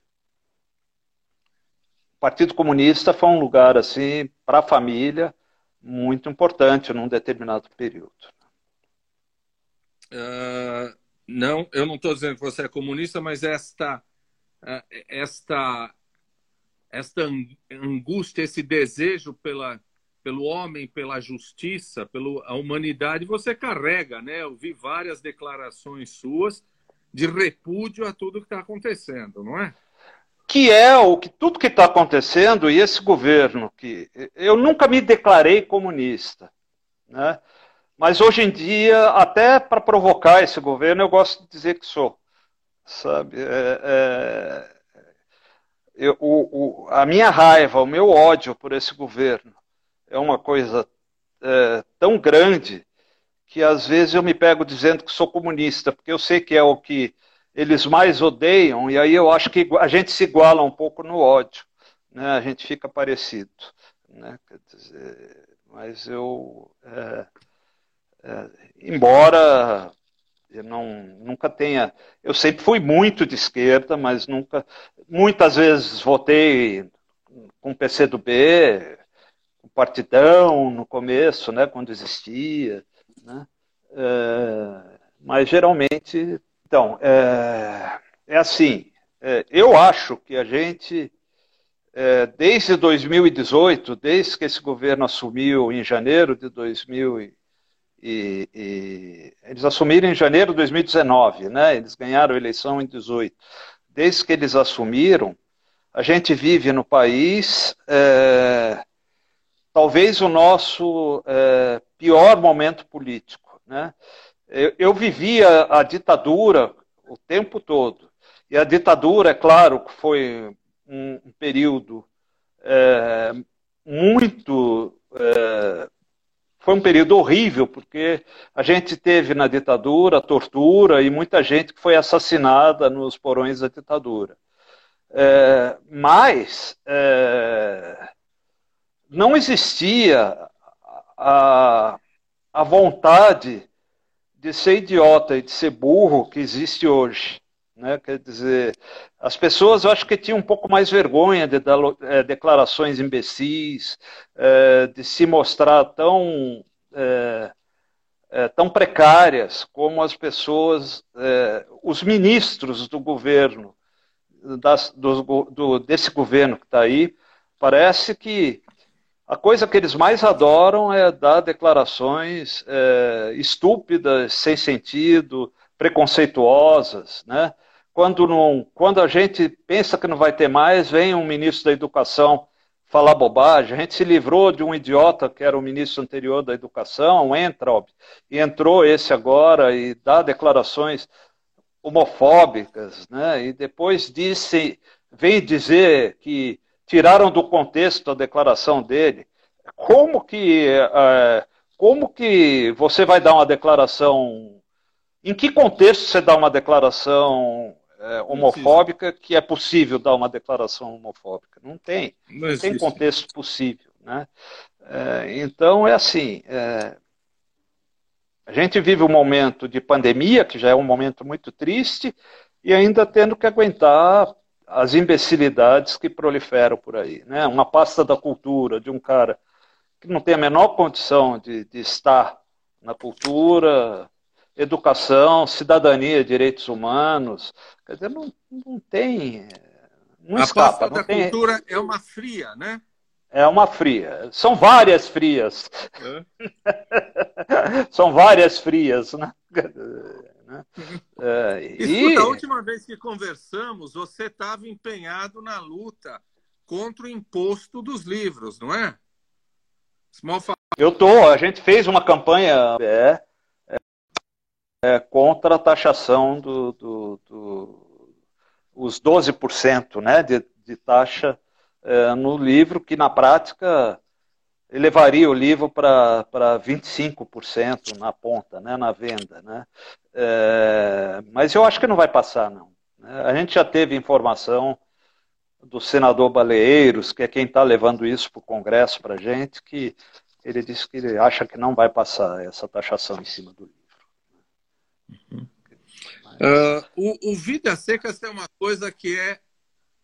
o Partido Comunista foi um lugar assim para a família muito importante num determinado período. Uh, não, eu não estou dizendo que você é comunista, mas esta uh, esta esta angústia, esse desejo pela pelo homem, pela justiça, pela humanidade, você carrega, né? Eu vi várias declarações suas de repúdio a tudo que está acontecendo, não é? Que é o que tudo que está acontecendo e esse governo que eu nunca me declarei comunista, né? Mas hoje em dia, até para provocar esse governo, eu gosto de dizer que sou. sabe? É, é, eu, o, o, a minha raiva, o meu ódio por esse governo é uma coisa é, tão grande que às vezes eu me pego dizendo que sou comunista, porque eu sei que é o que eles mais odeiam, e aí eu acho que a gente se iguala um pouco no ódio, né? a gente fica parecido. Né? Dizer, mas eu, é, embora eu não, nunca tenha. Eu sempre fui muito de esquerda, mas nunca. Muitas vezes votei com o PCdoB, com o Partidão no começo, né, quando existia. Né? É, mas geralmente. Então, é, é assim. É, eu acho que a gente, é, desde 2018, desde que esse governo assumiu em janeiro de 2018, e, e, eles assumiram em janeiro de 2019, né? Eles ganharam a eleição em 18. Desde que eles assumiram, a gente vive no país é, talvez o nosso é, pior momento político, né? Eu, eu vivia a ditadura o tempo todo e a ditadura, é claro, foi um, um período é, muito é, foi um período horrível, porque a gente teve na ditadura tortura e muita gente que foi assassinada nos porões da ditadura. É, mas é, não existia a, a vontade de ser idiota e de ser burro que existe hoje. Né? Quer dizer, as pessoas eu acho que tinham um pouco mais vergonha de dar é, declarações imbecis, é, de se mostrar tão, é, tão precárias como as pessoas, os ministros do governo, das, do, do, desse governo que está aí, parece que a coisa que eles mais adoram é dar declarações estúpidas, sem sentido, preconceituosas, né? Quando, não, quando a gente pensa que não vai ter mais, vem um ministro da Educação falar bobagem. A gente se livrou de um idiota que era o ministro anterior da Educação, entra, e entrou esse agora e dá declarações homofóbicas, né? E depois disse, vem dizer que tiraram do contexto a declaração dele. Como que, é, como que você vai dar uma declaração? Em que contexto você dá uma declaração é, homofóbica que é possível dar uma declaração homofóbica. Não tem. Não, não tem contexto possível. Né? É, então, é assim: é, a gente vive um momento de pandemia, que já é um momento muito triste, e ainda tendo que aguentar as imbecilidades que proliferam por aí. Né? Uma pasta da cultura de um cara que não tem a menor condição de, de estar na cultura, educação, cidadania, direitos humanos. Quer dizer, não, não tem. Não a escapa, pasta da tem... cultura é uma fria, né? É uma fria. São várias frias. É. São várias frias, né? É, e... A última vez que conversamos, você estava empenhado na luta contra o imposto dos livros, não é? Eu tô. A gente fez uma campanha é, é, contra a taxação do, do, do os 12% né, de, de taxa é, no livro, que na prática elevaria o livro para 25% na ponta, né, na venda. Né? É, mas eu acho que não vai passar, não. Né. A gente já teve informação do senador Baleeiros, que é quem está levando isso para o Congresso para a gente, que ele disse que ele acha que não vai passar essa taxação em cima do livro. Uh, o, o Vidas Secas tem uma coisa que é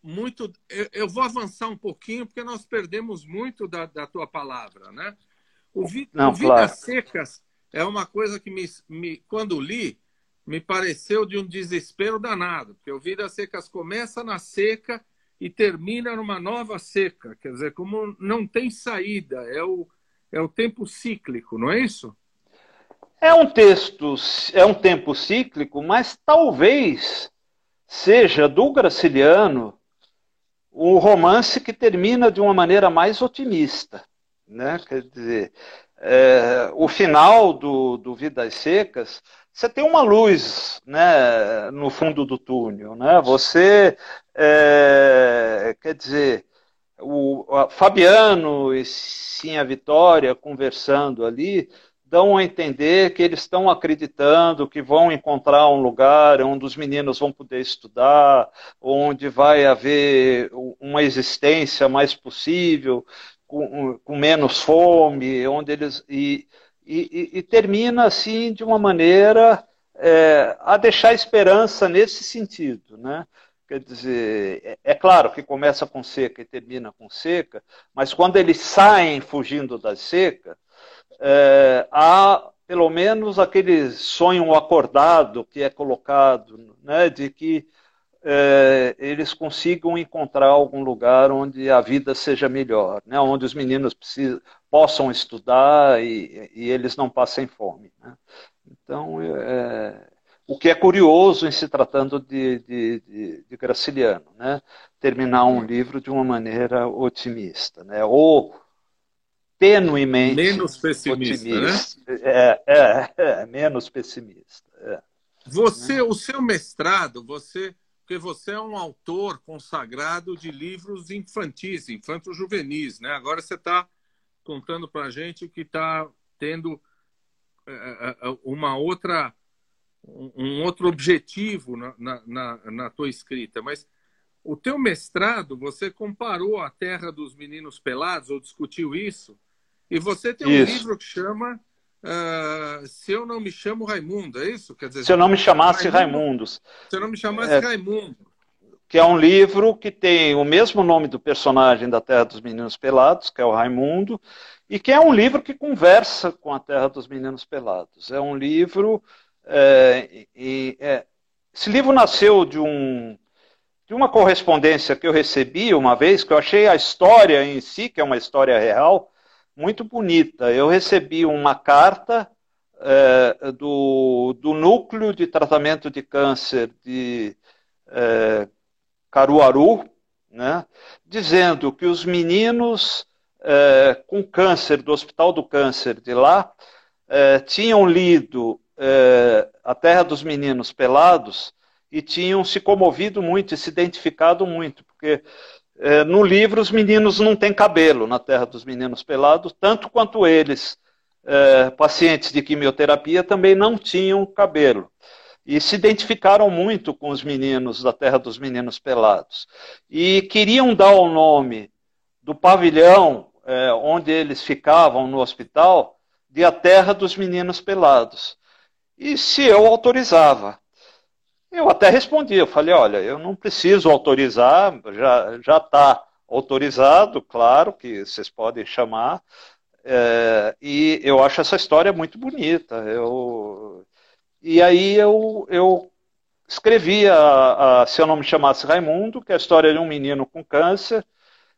muito. Eu, eu, vou avançar um pouquinho, porque nós perdemos muito da, da tua palavra, né? O, vi, Não, o Vidas claro. Secas é uma coisa que, me, me, quando li, me pareceu de um desespero danado, porque o Vidas Secas começa na seca e termina numa nova seca. Quer dizer, como não tem saída, é o, é o tempo cíclico, não é isso? É um texto, é um tempo cíclico, mas talvez seja do Graciliano o romance que termina de uma maneira mais otimista. Né? Quer dizer, é, o final do, do Vidas Secas você tem uma luz né, no fundo do túnel. Né? Você, é, quer dizer, o Fabiano e sim a Vitória conversando ali dão a entender que eles estão acreditando que vão encontrar um lugar onde os meninos vão poder estudar, onde vai haver uma existência mais possível, com, com menos fome, onde eles e, e, e, termina assim de uma maneira é, a deixar esperança nesse sentido, né? Quer dizer, é, é claro que começa com seca e termina com seca, mas quando eles saem fugindo da seca, é, há pelo menos aquele sonho acordado que é colocado, né, de que é, eles consigam encontrar algum lugar onde a vida seja melhor, né, onde os meninos precisam, possam estudar e, e, eles não passem fome. Né. Então, é, o que é curioso em se tratando de, de, de, de Graciliano, né, terminar um livro de uma maneira otimista, né, ou tenuemente menos pessimista, né? otimista. Né? É, é, é, menos pessimista. É. Você, o seu mestrado, você, porque você é um autor consagrado de livros infantis, infanto-juvenis, né? Agora você está contando para a gente que está tendo é, é, é, uma outra um outro objetivo na, na, na tua escrita, mas o teu mestrado, você comparou a Terra dos Meninos Pelados, ou discutiu isso, e você tem um isso. livro que chama uh, Se Eu Não Me Chamo Raimundo, é isso? Quer dizer, Se Eu Não Me Chamasse Raimundo, Raimundos. Se Eu Não Me Chamasse é, Raimundo. Que é um livro que tem o mesmo nome do personagem da Terra dos Meninos Pelados, que é o Raimundo, e que é um livro que conversa com a Terra dos Meninos Pelados. É um livro. É, e, é, esse livro nasceu de um de uma correspondência que eu recebi uma vez, que eu achei a história em si, que é uma história real, muito bonita. Eu recebi uma carta é, do, do Núcleo de Tratamento de Câncer de é, Caruaru, né, dizendo que os meninos é, com câncer do Hospital do Câncer de lá tinham lido A Terra dos Meninos Pelados e tinham se comovido muito e se identificado muito, porque é, no livro, os meninos não têm cabelo na Terra dos Meninos Pelados, tanto quanto eles, é, pacientes de quimioterapia, também não tinham cabelo. E se identificaram muito com os meninos da Terra dos Meninos Pelados. E queriam dar o nome do pavilhão é, onde eles ficavam no hospital de A Terra dos Meninos Pelados. E se eu autorizava. Eu até respondi, eu falei, olha, eu não preciso autorizar, já já está autorizado, claro que vocês podem chamar, é, e eu acho essa história muito bonita. Eu, e aí eu, eu escrevi a, a, Se Eu Não Me Chamasse Raimundo, que é a história de um menino com câncer,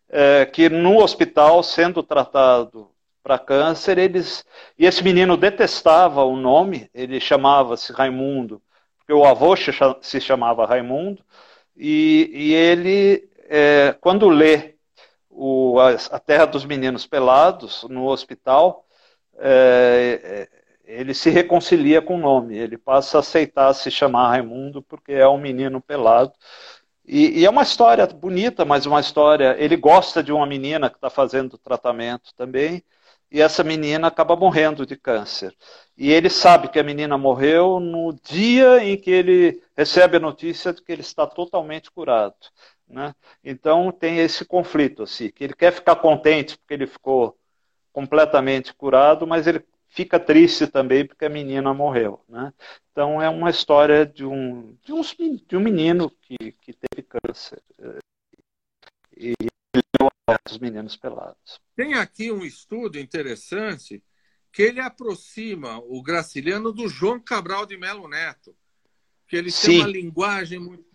é, que no hospital, sendo tratado para câncer, eles. E esse menino detestava o nome, ele chamava-se Raimundo, o avô se chamava Raimundo, e, e ele, é, quando lê o, a, a, Terra dos Meninos Pelados no hospital, é, é, ele se reconcilia com o nome, ele passa a aceitar se chamar Raimundo porque é um menino pelado. E, e é uma história bonita, mas uma história. Ele gosta de uma menina que está fazendo tratamento também, e essa menina acaba morrendo de câncer. E ele sabe que a menina morreu no dia em que ele recebe a notícia de que ele está totalmente curado. Né? Então tem esse conflito, assim, que ele quer ficar contente porque ele ficou completamente curado, mas ele fica triste também porque a menina morreu. Né? Então é uma história de um, de de um menino que, que teve câncer. E os meninos pelados. Tem aqui um estudo interessante que ele aproxima o Graciliano do João Cabral de Melo Neto, que ele Sim. tem uma linguagem muito.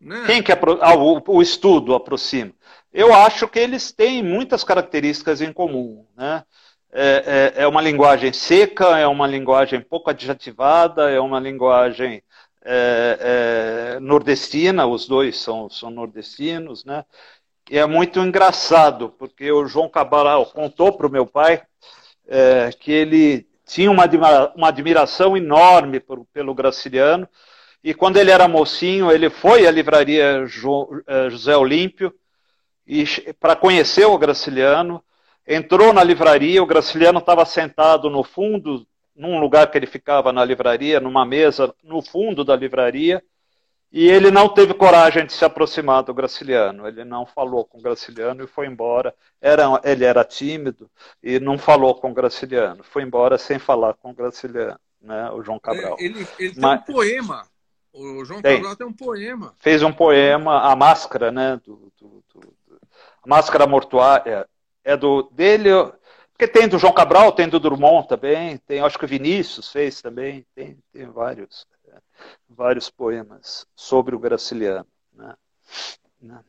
Né? Quem que apro... ah, o, o, estudo aproxima? Eu acho que eles têm muitas características em comum. Né? É, é, é uma linguagem seca, é uma linguagem pouco adjetivada, é uma linguagem é, é, nordestina, os dois são, são nordestinos, né? E é muito engraçado, porque o João Cabral contou para o meu pai é, que ele tinha uma, uma admiração enorme por, pelo Graciliano. E quando ele era mocinho, ele foi à livraria eh, José Olímpio para conhecer o Graciliano. Entrou na livraria, o Graciliano estava sentado no fundo, num lugar que ele ficava na livraria, numa mesa no fundo da livraria, e ele não teve coragem de se aproximar do Graciliano. Ele não falou com o Graciliano e foi embora. Era, ele era tímido e não falou com o Graciliano. Foi embora sem falar com o Graciliano, né, o João Cabral. É, ele, ele tem Mas, um poema. O João tem, Cabral tem um poema. Fez um poema, A Máscara, né? Do, do, do, a Máscara Mortuária é do dele, porque tem do João Cabral, tem do Drummond também, tem, acho que o Vinícius fez também, tem, tem vários, vários poemas sobre o Graciliano. Né? né?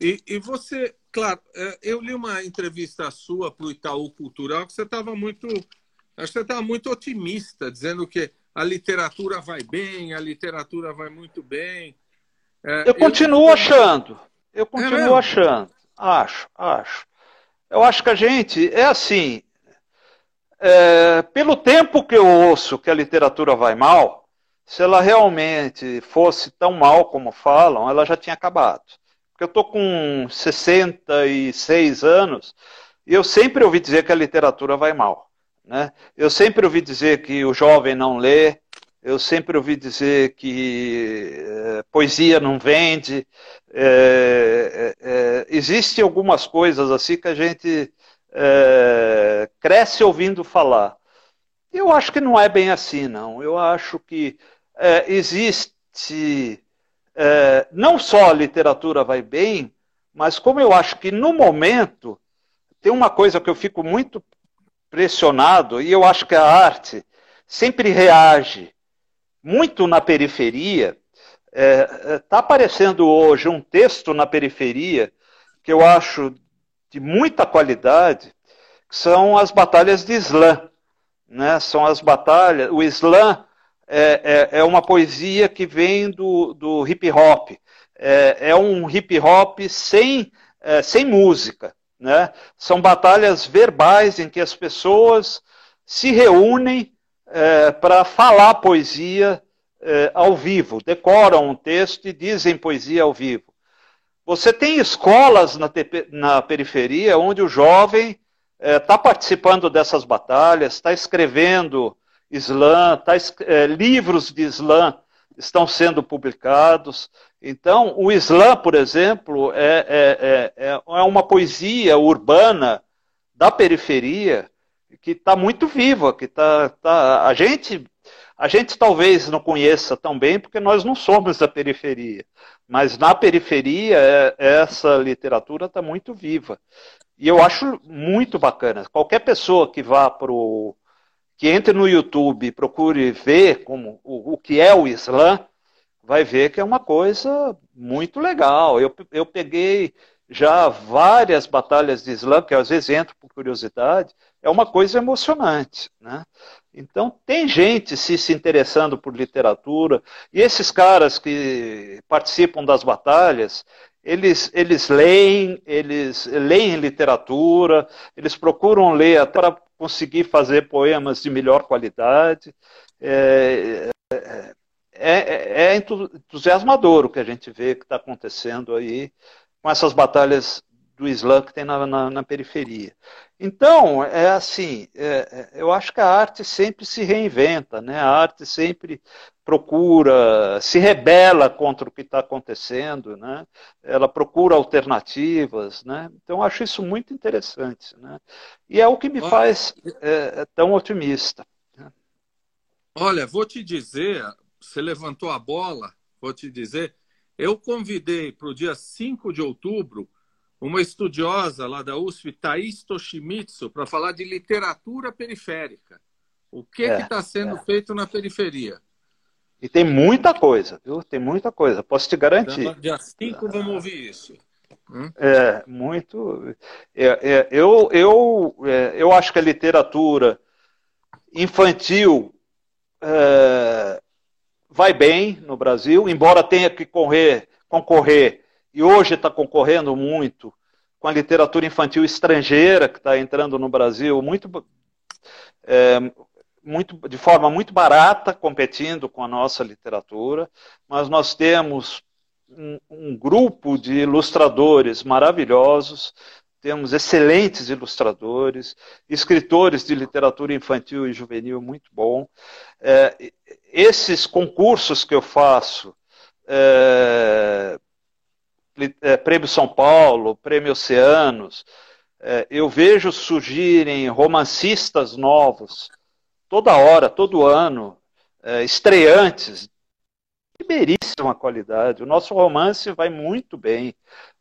E, e, você, claro, é, eu li uma entrevista sua para o Itaú Cultural que você estava muito, acho que você estava muito otimista, dizendo que a literatura vai bem, a literatura vai muito bem. É, eu continuo eu... achando, eu continuo é achando, acho, acho. Eu acho que a gente é assim. É, pelo tempo que eu ouço que a literatura vai mal, se ela realmente fosse tão mal como falam, ela já tinha acabado. Porque eu estou com 66 anos e eu sempre ouvi dizer que a literatura vai mal. Né? Eu sempre ouvi dizer que o jovem não lê, eu sempre ouvi dizer que é, poesia não vende. É, é, Existem algumas coisas assim que a gente cresce ouvindo falar. Eu acho que não é bem assim, não. Eu acho que é, existe é, não só a literatura vai bem, mas como eu acho que no momento tem uma coisa que eu fico muito pressionado e eu acho que a arte sempre reage muito na periferia. Está é, é tá aparecendo hoje um texto na periferia que eu acho de muita qualidade, que são as batalhas de Islã. Né? São as batalhas. O Islã é, é, é uma poesia que vem do, do hip hop. É, é um hip hop sem, é, sem música. Né? São batalhas verbais em que as pessoas se reúnem é, para falar poesia é, ao vivo, decoram um texto e dizem poesia ao vivo. Você tem escolas na, na periferia onde o jovem está é, participando dessas batalhas, está escrevendo Islã, tá, é, livros de Islã estão sendo publicados. Então, o Islã, por exemplo, é, é, é, é uma poesia urbana da periferia que está muito viva, que tá, tá, a gente a gente talvez não conheça tão bem porque nós não somos da periferia, mas na periferia é, essa literatura está muito viva e eu acho muito bacana. Qualquer pessoa que vá para o que entre no YouTube procure ver como o, o que é o Islã, vai ver que é uma coisa muito legal. Eu, eu peguei já várias batalhas de Islã, que às vezes entro por curiosidade, é uma coisa emocionante. Né? Então, tem gente se, se interessando por literatura, e esses caras que participam das batalhas, eles, eles leem, eles leem literatura, eles procuram ler para conseguir fazer poemas de melhor qualidade. É, é, é, é entusiasmador o que a gente vê que está acontecendo aí com essas batalhas do Islã que tem na, na, na periferia. Então, é assim, é, é, eu acho que a arte sempre se reinventa, né? a arte sempre procura, se rebela contra o que está acontecendo, né? ela procura alternativas, né? então acho isso muito interessante. Né? E é o que me Olha, faz é, é, tão otimista. Né? Olha, vou te dizer, você levantou a bola, vou te dizer, eu convidei para o dia 5 de outubro uma estudiosa lá da USP, Thais Toshimitsu, para falar de literatura periférica. O que é, está sendo é. feito na periferia? E tem muita coisa, viu? Tem muita coisa, posso te garantir. Dia 5 vamos ouvir isso. Hum? É, muito. É, é, eu, eu, é, eu acho que a literatura infantil é, vai bem no Brasil, embora tenha que correr, concorrer e hoje está concorrendo muito com a literatura infantil estrangeira que está entrando no Brasil, muito é, muito, de forma muito barata, competindo com a nossa literatura, mas nós temos um, um grupo de ilustradores maravilhosos, temos excelentes ilustradores, escritores de literatura infantil e juvenil muito bom. É, esses concursos que eu faço, é, é, Prêmio São Paulo, Prêmio Oceanos, é, eu vejo surgirem romancistas novos toda hora, todo ano, é, estreantes de primeiríssima qualidade. O nosso romance vai muito bem.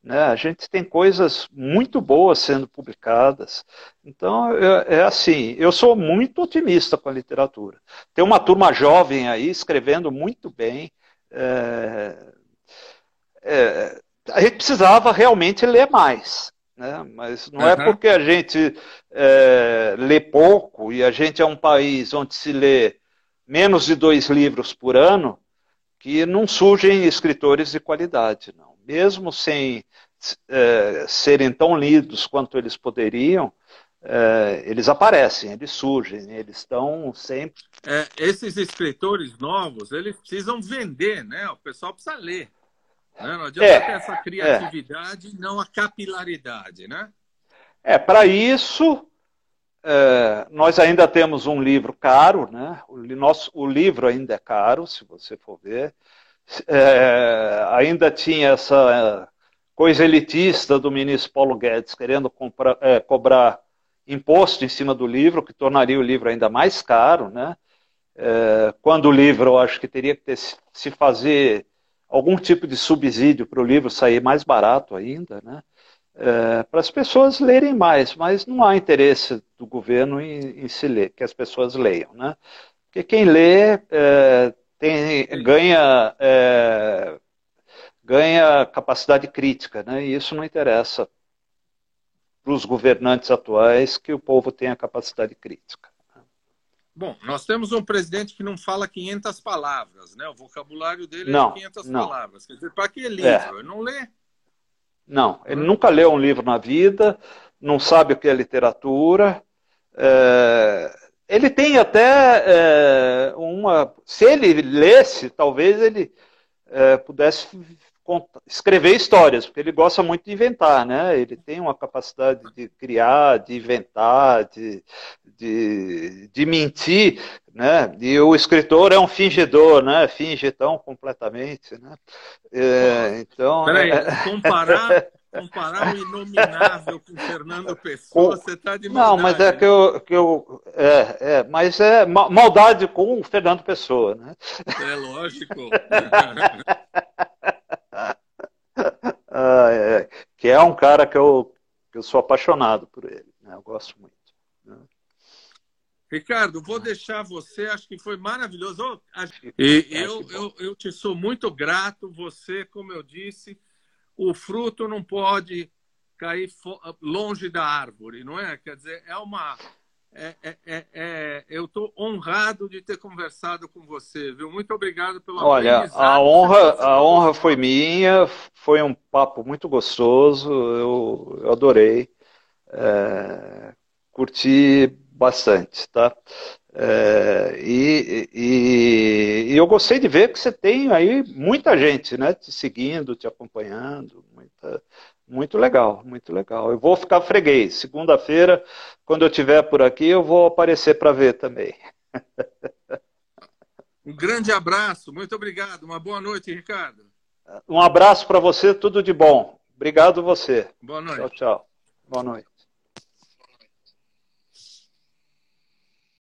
Né? A gente tem coisas muito boas sendo publicadas. Então, é, é, assim, eu sou muito otimista com a literatura. Tem uma turma jovem aí escrevendo muito bem. É, é, a gente precisava realmente ler mais. Né? Mas não uhum. é porque a gente é, lê pouco e a gente é um país onde se lê menos de dois livros por ano que não surgem escritores de qualidade, não. Mesmo sem é, serem tão lidos quanto eles poderiam, é, eles aparecem, eles surgem, eles estão sempre. É, esses escritores novos, eles precisam vender, né? O pessoal precisa ler. Né? Não adianta é, ter essa criatividade e não a capilaridade, né? É, para isso, é, nós ainda temos um livro caro, né? O, nosso, o livro ainda é caro, se você for ver. É, ainda tinha essa coisa elitista do ministro Paulo Guedes querendo comprar, é, cobrar imposto em cima do livro, que tornaria o livro ainda mais caro, né? É, quando o livro, eu acho que teria que ter, se fazer algum tipo de subsídio para o livro sair mais barato ainda, né? É, para as pessoas lerem mais, mas não há interesse do governo em, em, se ler, que as pessoas leiam, né? Porque quem lê é, tem, ganha, é, ganha capacidade crítica, né? E isso não interessa para os governantes atuais que o povo tenha capacidade crítica. Bom, nós temos um presidente que não fala 500 palavras, né? O vocabulário dele não, é de 500 não. palavras. Quer dizer, para que livro? É. Ele não lê. Não, ele nunca leu um livro na vida, não sabe o que é literatura. É... Ele tem até é, uma. Se ele lesse, talvez ele é, pudesse escrever histórias, porque ele gosta muito de inventar, né? Ele tem uma capacidade de criar, de inventar, de, de, de mentir, né? E o escritor é um fingidor, né? Finge tão completamente, né? É, então... Peraí, é... comparar... Comparar o inominável com Fernando Pessoa, com... você está de maldade. Não, mas é que eu. Que eu é, é, mas é maldade com o Fernando Pessoa, né? É lógico. é, que é um cara que eu, eu sou apaixonado por ele, né? eu gosto muito. Né? Ricardo, vou deixar você, acho que foi maravilhoso. E eu, eu, eu te sou muito grato, você, como eu disse, o fruto não pode cair longe da árvore, não é? Quer dizer, é uma é, é, é, é, eu estou honrado de ter conversado com você, viu? Muito obrigado pela Olha, a honra, a honra foi minha, foi um papo muito gostoso, eu, eu adorei, é, curti bastante, tá? É, e, e, e, eu gostei de ver que você tem aí muita gente, né, te seguindo, te acompanhando, muita, muito legal, muito legal. Eu vou ficar freguês. Segunda-feira, quando eu estiver por aqui, eu vou aparecer para ver também. Um grande abraço, muito obrigado. Uma boa noite, Ricardo. Um abraço para você, tudo de bom. Obrigado você. Boa noite. Tchau, tchau. Boa noite.